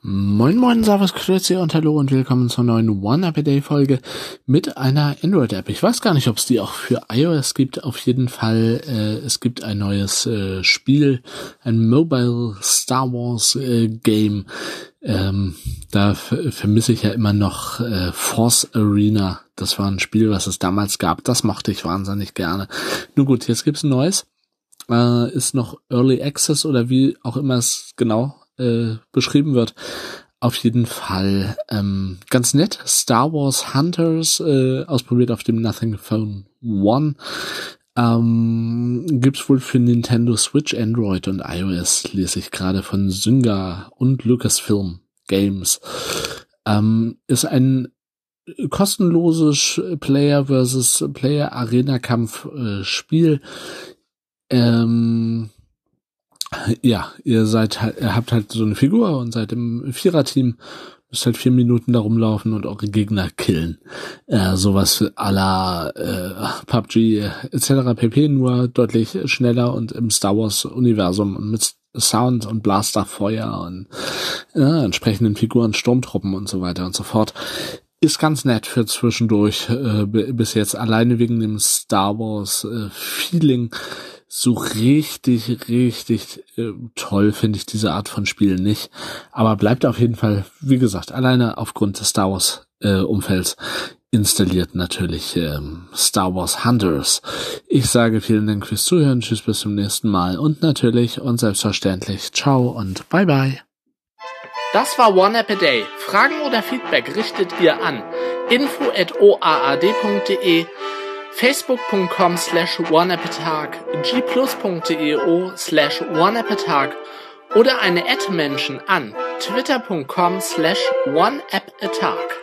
Moin Moin, Servus, Grüezi und Hallo und willkommen zur neuen One App Day Folge mit einer Android App. Ich weiß gar nicht, ob es die auch für iOS gibt. Auf jeden Fall, äh, es gibt ein neues äh, Spiel, ein Mobile Star Wars äh, Game. Ähm, da vermisse ich ja immer noch äh, Force Arena. Das war ein Spiel, was es damals gab. Das mochte ich wahnsinnig gerne. Nun gut, jetzt gibt's ein neues. Äh, ist noch Early Access oder wie auch immer es genau äh, beschrieben wird. Auf jeden Fall ähm, ganz nett. Star Wars Hunters äh, ausprobiert auf dem Nothing Phone One. Ähm, gibt's wohl für Nintendo Switch, Android und iOS, lese ich gerade von Zynga und Lucasfilm Games. Ähm, ist ein kostenloses Player versus Player Arena Kampf äh, Spiel. Ähm, ja, ihr seid ihr habt halt so eine Figur und seid im Viererteam, müsst halt vier Minuten da rumlaufen und eure Gegner killen. Äh, sowas à la äh, PUBG etc. pp. nur deutlich schneller und im Star Wars Universum und mit Sound und Blasterfeuer und äh, entsprechenden Figuren, Sturmtruppen und so weiter und so fort. Ist ganz nett für zwischendurch äh, bis jetzt alleine wegen dem Star Wars äh, Feeling so richtig, richtig äh, toll finde ich diese Art von Spiel nicht. Aber bleibt auf jeden Fall, wie gesagt, alleine aufgrund des Star Wars äh, Umfelds installiert natürlich ähm, Star Wars Hunters. Ich sage vielen Dank fürs Zuhören, tschüss bis zum nächsten Mal und natürlich und selbstverständlich ciao und bye bye. Das war One App a Day. Fragen oder Feedback richtet ihr an info at oaad.de facebook.com slash oneappatag, gplus.eo slash oneappatag oder eine Ad-Menschen an twitter.com slash oneappatag.